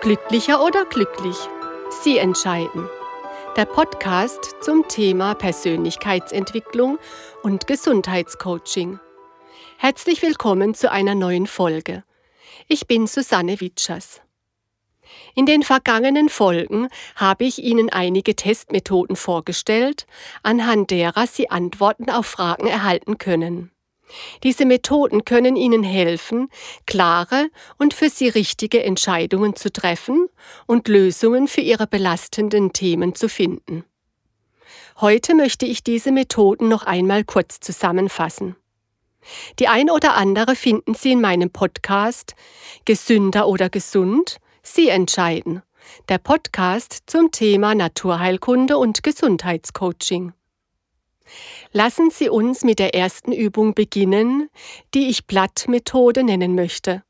Glücklicher oder glücklich? Sie entscheiden. Der Podcast zum Thema Persönlichkeitsentwicklung und Gesundheitscoaching. Herzlich willkommen zu einer neuen Folge. Ich bin Susanne Witschers. In den vergangenen Folgen habe ich Ihnen einige Testmethoden vorgestellt, anhand derer Sie Antworten auf Fragen erhalten können. Diese Methoden können Ihnen helfen, klare und für Sie richtige Entscheidungen zu treffen und Lösungen für Ihre belastenden Themen zu finden. Heute möchte ich diese Methoden noch einmal kurz zusammenfassen. Die ein oder andere finden Sie in meinem Podcast Gesünder oder gesund? Sie entscheiden. Der Podcast zum Thema Naturheilkunde und Gesundheitscoaching. Lassen Sie uns mit der ersten Übung beginnen, die ich Blattmethode nennen möchte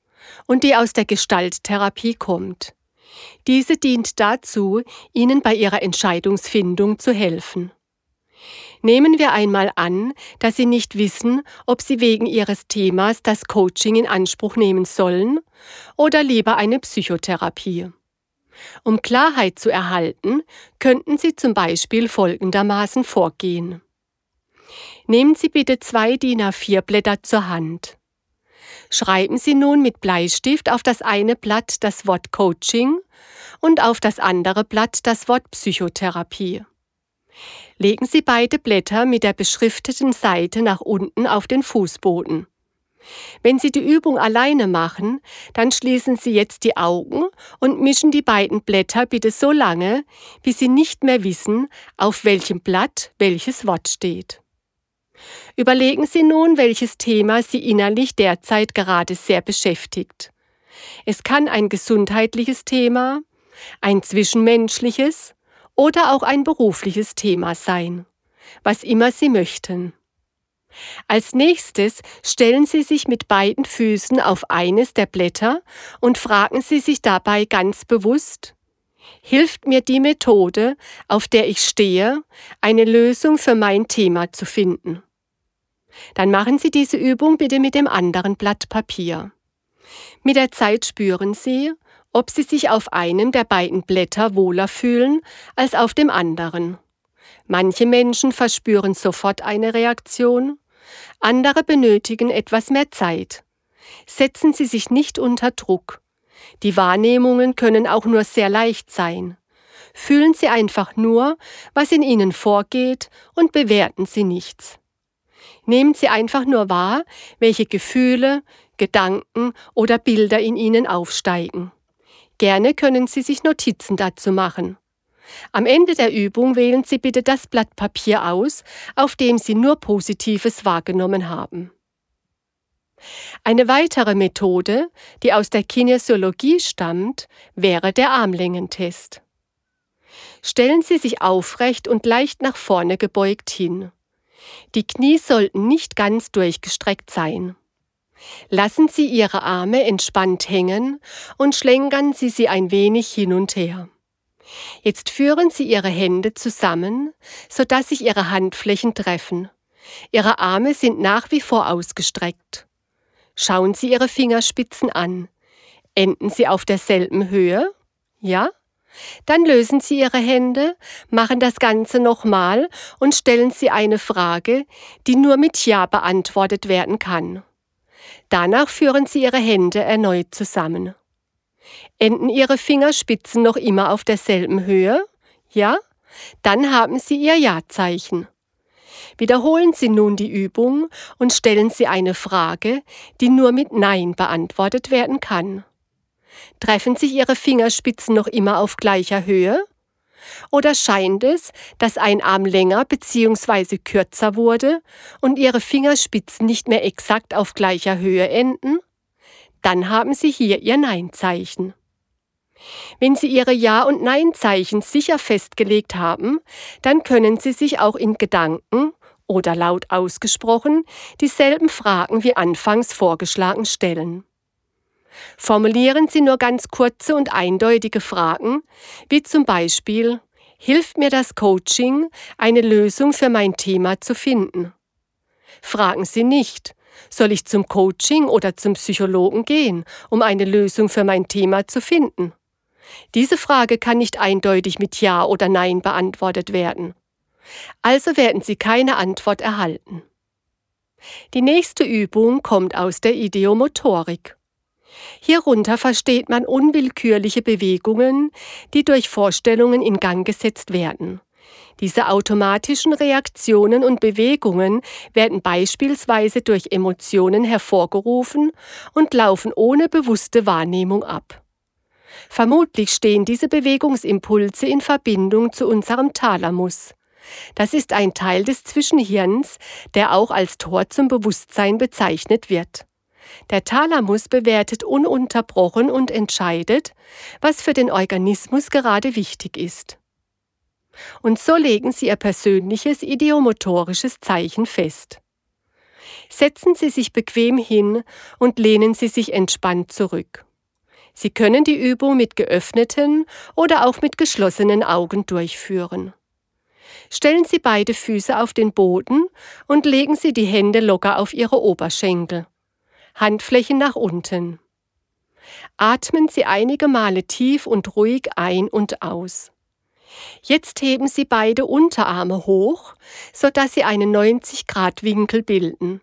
und die aus der Gestalttherapie kommt. Diese dient dazu, Ihnen bei Ihrer Entscheidungsfindung zu helfen. Nehmen wir einmal an, dass Sie nicht wissen, ob Sie wegen Ihres Themas das Coaching in Anspruch nehmen sollen oder lieber eine Psychotherapie. Um Klarheit zu erhalten, könnten Sie zum Beispiel folgendermaßen vorgehen. Nehmen Sie bitte zwei DIN A4 Blätter zur Hand. Schreiben Sie nun mit Bleistift auf das eine Blatt das Wort Coaching und auf das andere Blatt das Wort Psychotherapie. Legen Sie beide Blätter mit der beschrifteten Seite nach unten auf den Fußboden. Wenn Sie die Übung alleine machen, dann schließen Sie jetzt die Augen und mischen die beiden Blätter bitte so lange, bis Sie nicht mehr wissen, auf welchem Blatt welches Wort steht. Überlegen Sie nun, welches Thema Sie innerlich derzeit gerade sehr beschäftigt. Es kann ein gesundheitliches Thema, ein zwischenmenschliches oder auch ein berufliches Thema sein, was immer Sie möchten. Als nächstes stellen Sie sich mit beiden Füßen auf eines der Blätter und fragen Sie sich dabei ganz bewusst, hilft mir die Methode, auf der ich stehe, eine Lösung für mein Thema zu finden? Dann machen Sie diese Übung bitte mit dem anderen Blatt Papier. Mit der Zeit spüren Sie, ob Sie sich auf einem der beiden Blätter wohler fühlen als auf dem anderen. Manche Menschen verspüren sofort eine Reaktion, andere benötigen etwas mehr Zeit. Setzen Sie sich nicht unter Druck. Die Wahrnehmungen können auch nur sehr leicht sein. Fühlen Sie einfach nur, was in Ihnen vorgeht und bewerten Sie nichts. Nehmen Sie einfach nur wahr, welche Gefühle, Gedanken oder Bilder in Ihnen aufsteigen. Gerne können Sie sich Notizen dazu machen. Am Ende der Übung wählen Sie bitte das Blatt Papier aus, auf dem Sie nur Positives wahrgenommen haben. Eine weitere Methode, die aus der Kinesiologie stammt, wäre der Armlängentest. Stellen Sie sich aufrecht und leicht nach vorne gebeugt hin. Die Knie sollten nicht ganz durchgestreckt sein. Lassen Sie Ihre Arme entspannt hängen und schlenkern Sie sie ein wenig hin und her. Jetzt führen Sie Ihre Hände zusammen, sodass sich Ihre Handflächen treffen. Ihre Arme sind nach wie vor ausgestreckt. Schauen Sie Ihre Fingerspitzen an. Enden sie auf derselben Höhe? Ja? Dann lösen Sie Ihre Hände, machen das Ganze nochmal und stellen Sie eine Frage, die nur mit Ja beantwortet werden kann. Danach führen Sie Ihre Hände erneut zusammen. Enden Ihre Fingerspitzen noch immer auf derselben Höhe? Ja? Dann haben Sie Ihr Ja-Zeichen. Wiederholen Sie nun die Übung und stellen Sie eine Frage, die nur mit Nein beantwortet werden kann. Treffen sich Ihre Fingerspitzen noch immer auf gleicher Höhe? Oder scheint es, dass ein Arm länger bzw. kürzer wurde und Ihre Fingerspitzen nicht mehr exakt auf gleicher Höhe enden? Dann haben Sie hier Ihr Nein-Zeichen. Wenn Sie Ihre Ja- und Nein-Zeichen sicher festgelegt haben, dann können Sie sich auch in Gedanken oder laut ausgesprochen dieselben Fragen wie anfangs vorgeschlagen stellen. Formulieren Sie nur ganz kurze und eindeutige Fragen, wie zum Beispiel Hilft mir das Coaching, eine Lösung für mein Thema zu finden? Fragen Sie nicht, soll ich zum Coaching oder zum Psychologen gehen, um eine Lösung für mein Thema zu finden? Diese Frage kann nicht eindeutig mit Ja oder Nein beantwortet werden. Also werden Sie keine Antwort erhalten. Die nächste Übung kommt aus der Ideomotorik. Hierunter versteht man unwillkürliche Bewegungen, die durch Vorstellungen in Gang gesetzt werden. Diese automatischen Reaktionen und Bewegungen werden beispielsweise durch Emotionen hervorgerufen und laufen ohne bewusste Wahrnehmung ab. Vermutlich stehen diese Bewegungsimpulse in Verbindung zu unserem Thalamus. Das ist ein Teil des Zwischenhirns, der auch als Tor zum Bewusstsein bezeichnet wird. Der Thalamus bewertet ununterbrochen und entscheidet, was für den Organismus gerade wichtig ist. Und so legen Sie Ihr persönliches ideomotorisches Zeichen fest. Setzen Sie sich bequem hin und lehnen Sie sich entspannt zurück. Sie können die Übung mit geöffneten oder auch mit geschlossenen Augen durchführen. Stellen Sie beide Füße auf den Boden und legen Sie die Hände locker auf Ihre Oberschenkel. Handflächen nach unten. Atmen Sie einige Male tief und ruhig ein und aus. Jetzt heben Sie beide Unterarme hoch, sodass sie einen 90-Grad-Winkel bilden.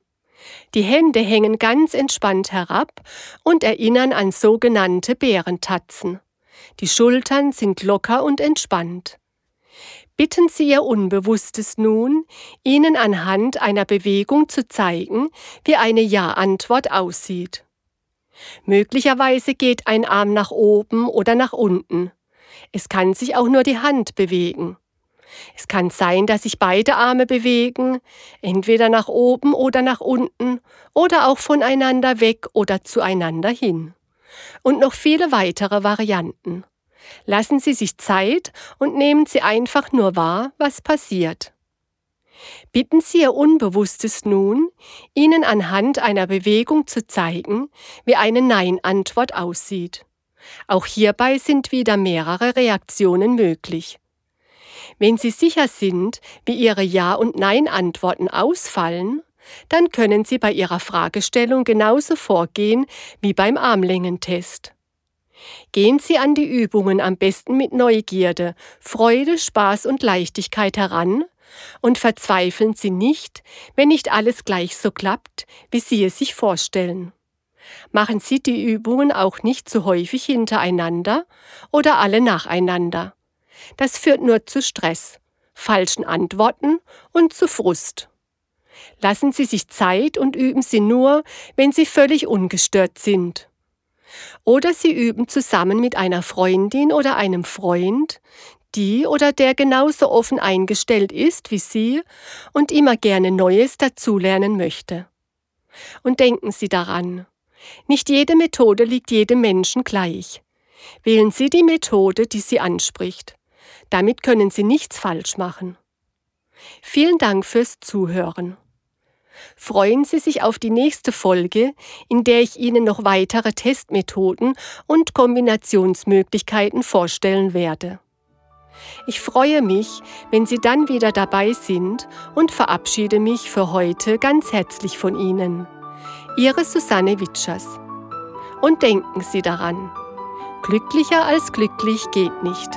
Die Hände hängen ganz entspannt herab und erinnern an sogenannte Bärentatzen. Die Schultern sind locker und entspannt. Bitten Sie Ihr Unbewusstes nun, Ihnen anhand einer Bewegung zu zeigen, wie eine Ja-Antwort aussieht. Möglicherweise geht ein Arm nach oben oder nach unten. Es kann sich auch nur die Hand bewegen. Es kann sein, dass sich beide Arme bewegen, entweder nach oben oder nach unten oder auch voneinander weg oder zueinander hin. Und noch viele weitere Varianten. Lassen Sie sich Zeit und nehmen Sie einfach nur wahr, was passiert. Bitten Sie Ihr Unbewusstes nun, Ihnen anhand einer Bewegung zu zeigen, wie eine Nein-Antwort aussieht. Auch hierbei sind wieder mehrere Reaktionen möglich. Wenn Sie sicher sind, wie Ihre Ja- und Nein-Antworten ausfallen, dann können Sie bei Ihrer Fragestellung genauso vorgehen wie beim Armlängentest. Gehen Sie an die Übungen am besten mit Neugierde, Freude, Spaß und Leichtigkeit heran und verzweifeln Sie nicht, wenn nicht alles gleich so klappt, wie Sie es sich vorstellen. Machen Sie die Übungen auch nicht zu häufig hintereinander oder alle nacheinander. Das führt nur zu Stress, falschen Antworten und zu Frust. Lassen Sie sich Zeit und üben Sie nur, wenn Sie völlig ungestört sind. Oder Sie üben zusammen mit einer Freundin oder einem Freund, die oder der genauso offen eingestellt ist wie Sie und immer gerne Neues dazulernen möchte. Und denken Sie daran, nicht jede Methode liegt jedem Menschen gleich. Wählen Sie die Methode, die Sie anspricht. Damit können Sie nichts falsch machen. Vielen Dank fürs Zuhören. Freuen Sie sich auf die nächste Folge, in der ich Ihnen noch weitere Testmethoden und Kombinationsmöglichkeiten vorstellen werde. Ich freue mich, wenn Sie dann wieder dabei sind und verabschiede mich für heute ganz herzlich von Ihnen. Ihre Susanne Witschers. Und denken Sie daran, glücklicher als glücklich geht nicht.